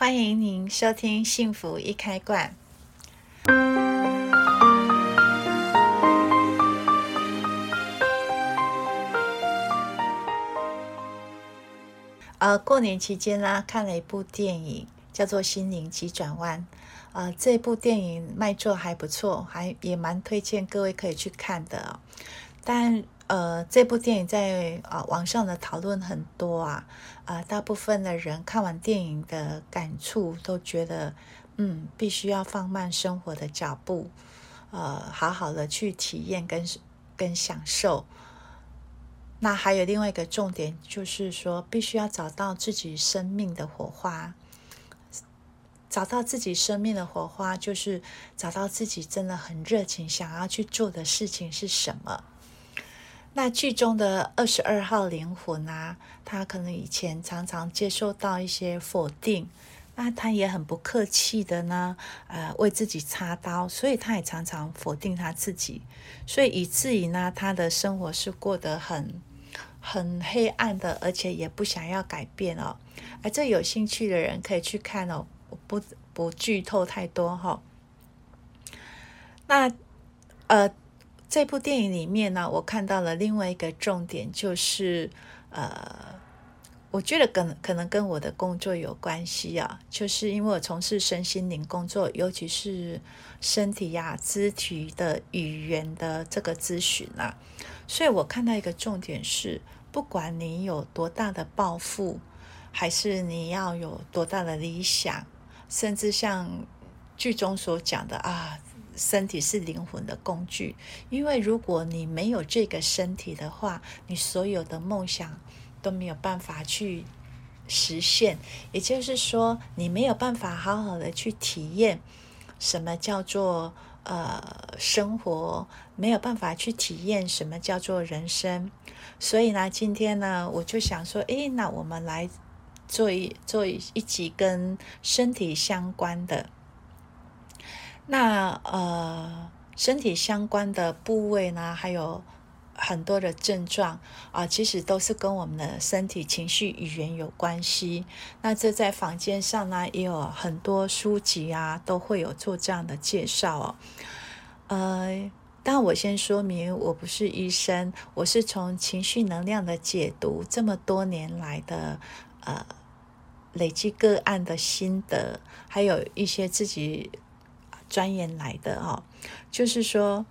欢迎您收听《幸福一开罐》。呃，过年期间呢，看了一部电影，叫做《心灵急转弯》。呃，这部电影卖座还不错，还也蛮推荐各位可以去看的。但呃，这部电影在啊、呃、网上的讨论很多啊，啊、呃，大部分的人看完电影的感触都觉得，嗯，必须要放慢生活的脚步，呃，好好的去体验跟跟享受。那还有另外一个重点，就是说，必须要找到自己生命的火花。找到自己生命的火花，就是找到自己真的很热情想要去做的事情是什么。那剧中的二十二号灵魂啊，他可能以前常常接受到一些否定，那他也很不客气的呢，呃，为自己插刀，所以他也常常否定他自己，所以以至于呢，他的生活是过得很很黑暗的，而且也不想要改变哦。而这有兴趣的人可以去看哦，不不剧透太多哈、那呃。这部电影里面呢，我看到了另外一个重点，就是呃，我觉得可能可能跟我的工作有关系啊，就是因为我从事身心灵工作，尤其是身体呀、肢体的语言的这个咨询啊，所以我看到一个重点是，不管你有多大的抱负，还是你要有多大的理想，甚至像剧中所讲的啊。身体是灵魂的工具，因为如果你没有这个身体的话，你所有的梦想都没有办法去实现。也就是说，你没有办法好好的去体验什么叫做呃生活，没有办法去体验什么叫做人生。所以呢，今天呢，我就想说，诶，那我们来做一做一集跟身体相关的。那呃，身体相关的部位呢，还有很多的症状啊、其实都是跟我们的身体、情绪、语言有关系。那这在坊间上呢，也有很多书籍啊，都会有做这样的介绍哦。呃，但我先说明，我不是医生，我是从情绪能量的解读这么多年来的呃累积个案的心得，还有一些自己。专研来的哈，就是说，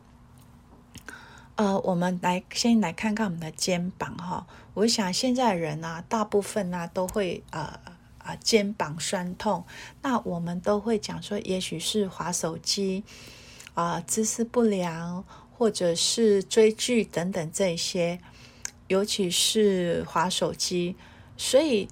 呃，我们来先来看看我们的肩膀哈。我想现在人啊，大部分呢都会呃啊肩膀酸痛，那我们都会讲说，也许是滑手机啊，姿势不良，或者是追剧等等这些，尤其是滑手机，所以。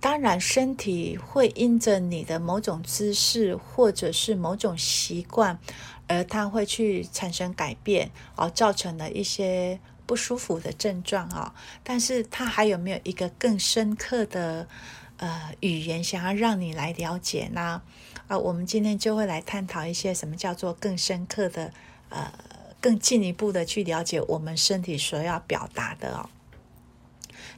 当然，身体会因着你的某种姿势或者是某种习惯，而它会去产生改变，而造成了一些不舒服的症状啊。但是，它还有没有一个更深刻的呃语言，想要让你来了解呢？啊，我们今天就会来探讨一些什么叫做更深刻的呃，更进一步的去了解我们身体所要表达的哦。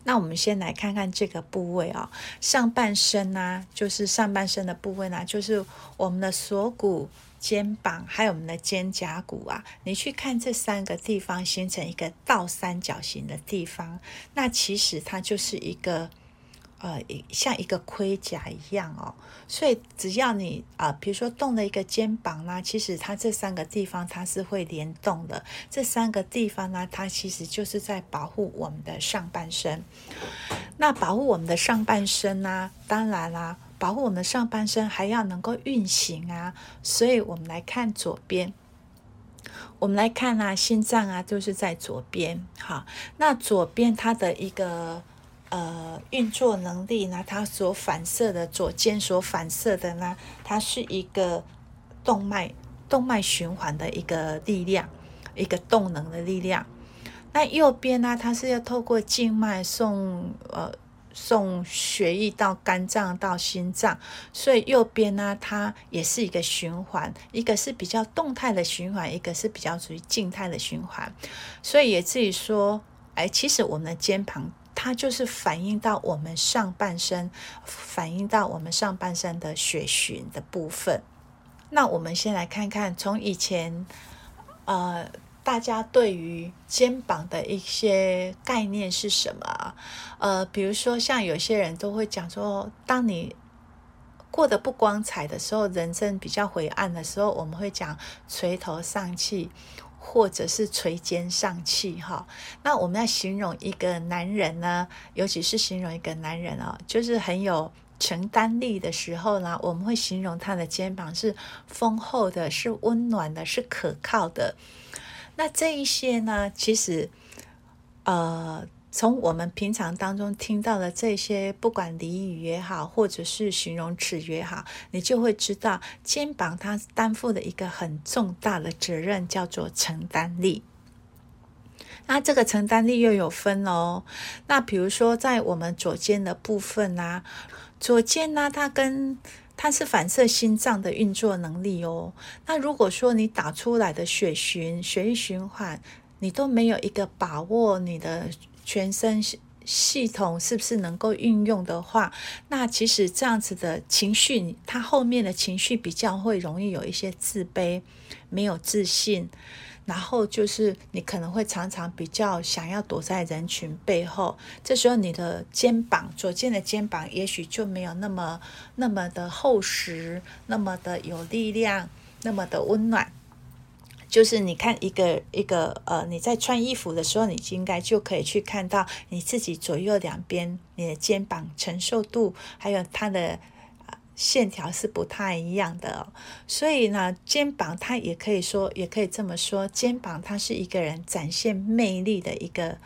那我们先来看看这个部位、哦，上半身呢、啊，就是上半身的部位呢，就是我们的锁骨、肩膀，还有我们的肩胛骨啊。你去看这三个地方形成一个倒三角形的地方，那其实它就是一个。呃，像一个盔甲一样哦，所以只要你啊、比如说动了一个肩膀啦，其实它这三个地方它是会联动的。这三个地方呢，它其实就是在保护我们的上半身。那保护我们的上半身呢，当然啦，保护我们的上半身还要能够运行啊。所以我们来看左边，我们来看啊，心脏啊，就是在左边。好，那左边它的一个。呃，运作能力呢，它所反射的左肩所反射的呢，它是一个动脉动脉循环的一个力量，一个动能的力量。那右边呢，它是要透过静脉送呃送血液到肝脏到心脏，所以右边呢，它也是一个循环，一个是比较动态的循环，一个是比较属于静态的循环。所以也至于说，哎，其实我们的肩膀。它就是反映到我们上半身，反映到我们上半身的血循的部分。那我们先来看看，从以前，呃，大家对于肩膀的一些概念是什么？呃，比如说像有些人都会讲说，当你过得不光彩的时候，人生比较灰暗的时候，我们会讲垂头丧气。或者是垂肩丧气哈，那我们要形容一个男人呢，尤其是形容一个男人哦，就是很有承担力的时候呢，我们会形容他的肩膀是丰厚的，是温暖的，是可靠的。那这一些呢，其实呃。从我们平常当中听到的这些，不管俚语也好，或者是形容词也好，你就会知道，肩膀它担负的一个很重大的责任，叫做承担力。那这个承担力又有分哦。那比如说，在我们左肩的部分啊，左肩呢，它跟它是反射心脏的运作能力哦。那如果说你打出来的血循、血液循环，你都没有一个把握，你的。全身系系统是不是能够运用的话，那其实这样子的情绪，他后面的情绪比较会容易有一些自卑、没有自信，然后就是你可能会常常比较想要躲在人群背后。这时候你的肩膀，左肩的肩膀，也许就没有那么那么的厚实，那么的有力量，那么的温暖。就是你看一个一个呃，你在穿衣服的时候，你应该就可以去看到你自己左右两边你的肩膀承受度，还有它的线条是不太一样的。所以呢，肩膀它也可以说，也可以这么说，肩膀它是一个人展现魅力的一个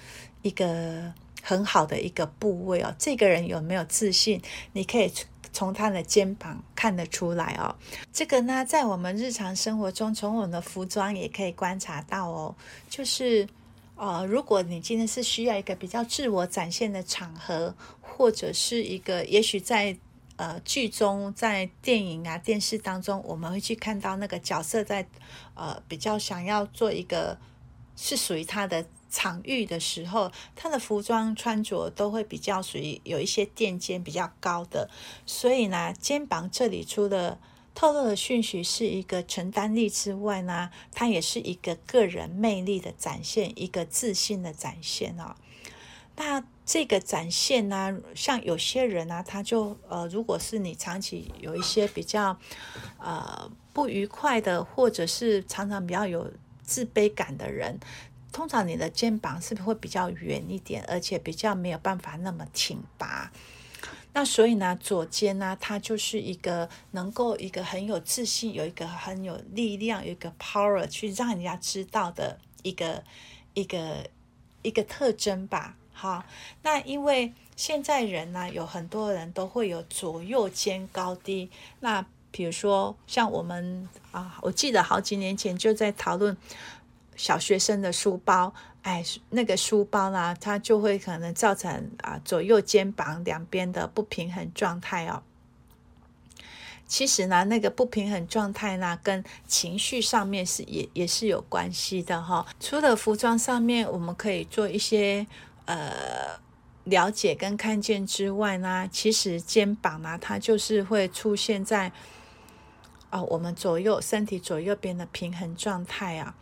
一个很好的一个部位哦。这个人有没有自信，你可以。从他的肩膀看得出来哦，这个呢，在我们日常生活中，从我们的服装也可以观察到哦。就是，呃，如果你今天是需要一个比较自我展现的场合，或者是一个，也许在呃剧中、在电影啊、电视当中，我们会去看到那个角色在呃比较想要做一个是属于他的。场域的时候，他的服装穿着都会比较属于有一些垫肩比较高的，所以呢，肩膀这里除了透露的讯息是一个承担力之外呢，它也是一个个人魅力的展现，一个自信的展现哦。那这个展现呢，像有些人呢，他就呃，如果是你长期有一些比较呃不愉快的，或者是常常比较有自卑感的人。通常你的肩膀是不是会比较圆一点，而且比较没有办法那么挺拔？那所以呢，左肩呢，它就是一个能够一个很有自信，有一个很有力量，有一个 power 去让人家知道的一个一个一个特征吧。好，那因为现在人呢，有很多人都会有左右肩高低。那比如说像我们啊，我记得好几年前就在讨论。小学生的书包，哎，那个书包呢，它就会可能造成啊左右肩膀两边的不平衡状态哦。其实呢，那个不平衡状态呢，跟情绪上面是也也是有关系的哈、除了服装上面，我们可以做一些呃了解跟看见之外呢，其实肩膀呢，它就是会出现在啊、我们左右身体左右边的平衡状态啊。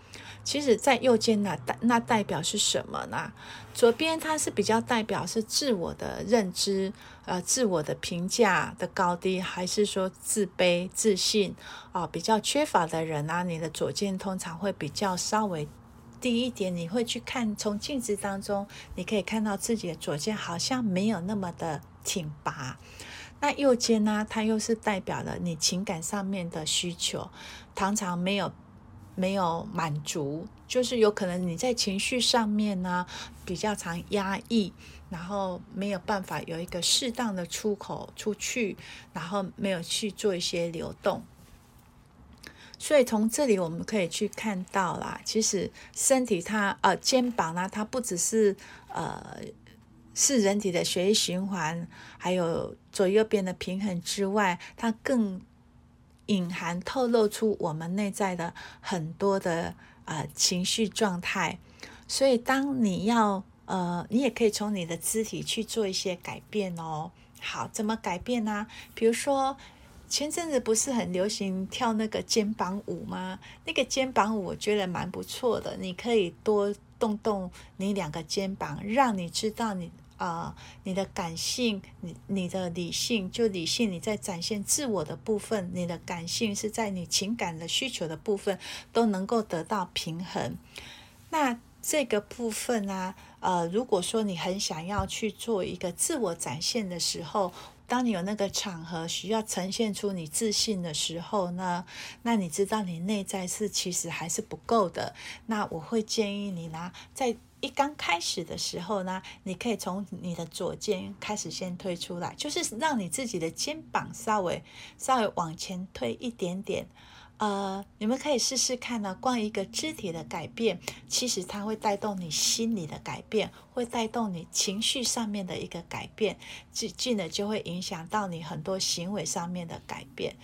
其实，在右肩呢，代那代表是什么呢？左边它是比较代表是自我的认知，呃，自我的评价的高低，还是说自卑、自信啊、比较缺乏的人啊，你的左肩通常会比较稍微低一点。你会去看，从镜子当中，你可以看到自己的左肩好像没有那么的挺拔。那右肩呢，它又是代表了你情感上面的需求，常常没有。没有满足，就是有可能你在情绪上面呢比较常压抑，然后没有办法有一个适当的出口出去，然后没有去做一些流动。所以从这里我们可以去看到啦，其实身体它呃肩膀呢，它不只是呃是人体的血液循环，还有左右边的平衡之外，它更。隐含透露出我们内在的很多的呃情绪状态，所以当你要呃，你也可以从你的肢体去做一些改变哦。好，怎么改变呢？比如说，前阵子不是很流行跳那个肩膀舞吗？那个肩膀舞我觉得蛮不错的，你可以多动动你两个肩膀，让你知道你啊、你的感性，你你的理性，就理性你在展现自我的部分，你的感性是在你情感的需求的部分都能够得到平衡。那这个部分呢，呃，如果说你很想要去做一个自我展现的时候，当你有那个场合需要呈现出你自信的时候呢，那你知道你内在是其实还是不够的。那我会建议你呢，在一刚开始的时候呢，你可以从你的左肩开始先推出来，就是让你自己的肩膀稍微稍微往前推一点点。呃，你们可以试试看呢。光一个肢体的改变，其实它会带动你心理的改变，会带动你情绪上面的一个改变，进进而就会影响到你很多行为上面的改变。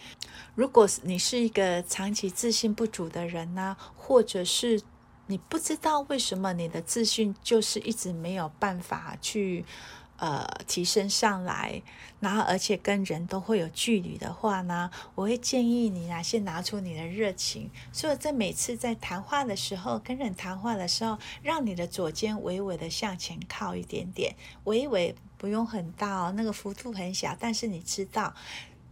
如果你是一个长期自信不足的人呢，或者是你不知道为什么你的自信就是一直没有办法去。呃，提升上来，然后而且跟人都会有距离的话呢，我会建议你啊，先拿出你的热情。所以在每次在谈话的时候，跟人谈话的时候，让你的左肩微微的向前靠一点点，微微不用很大哦，那个幅度很小，但是你知道。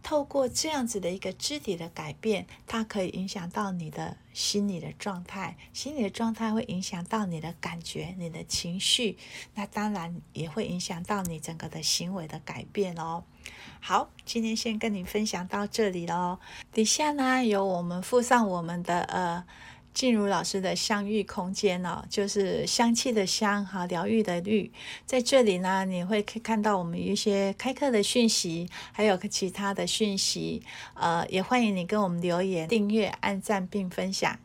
透过这样子的一个肢体的改变，它可以影响到你的心理的状态，心理的状态会影响到你的感觉、你的情绪，那当然也会影响到你整个的行为的改变哦。好，今天先跟你分享到这里喽。底下呢有我们附上我们的呃。静茹老师的相遇空间哦，就是香气的香哈，疗愈的愈，在这里呢，你会看到我们一些开课的讯息，还有其他的讯息，呃，也欢迎你跟我们留言、订阅、按赞并分享。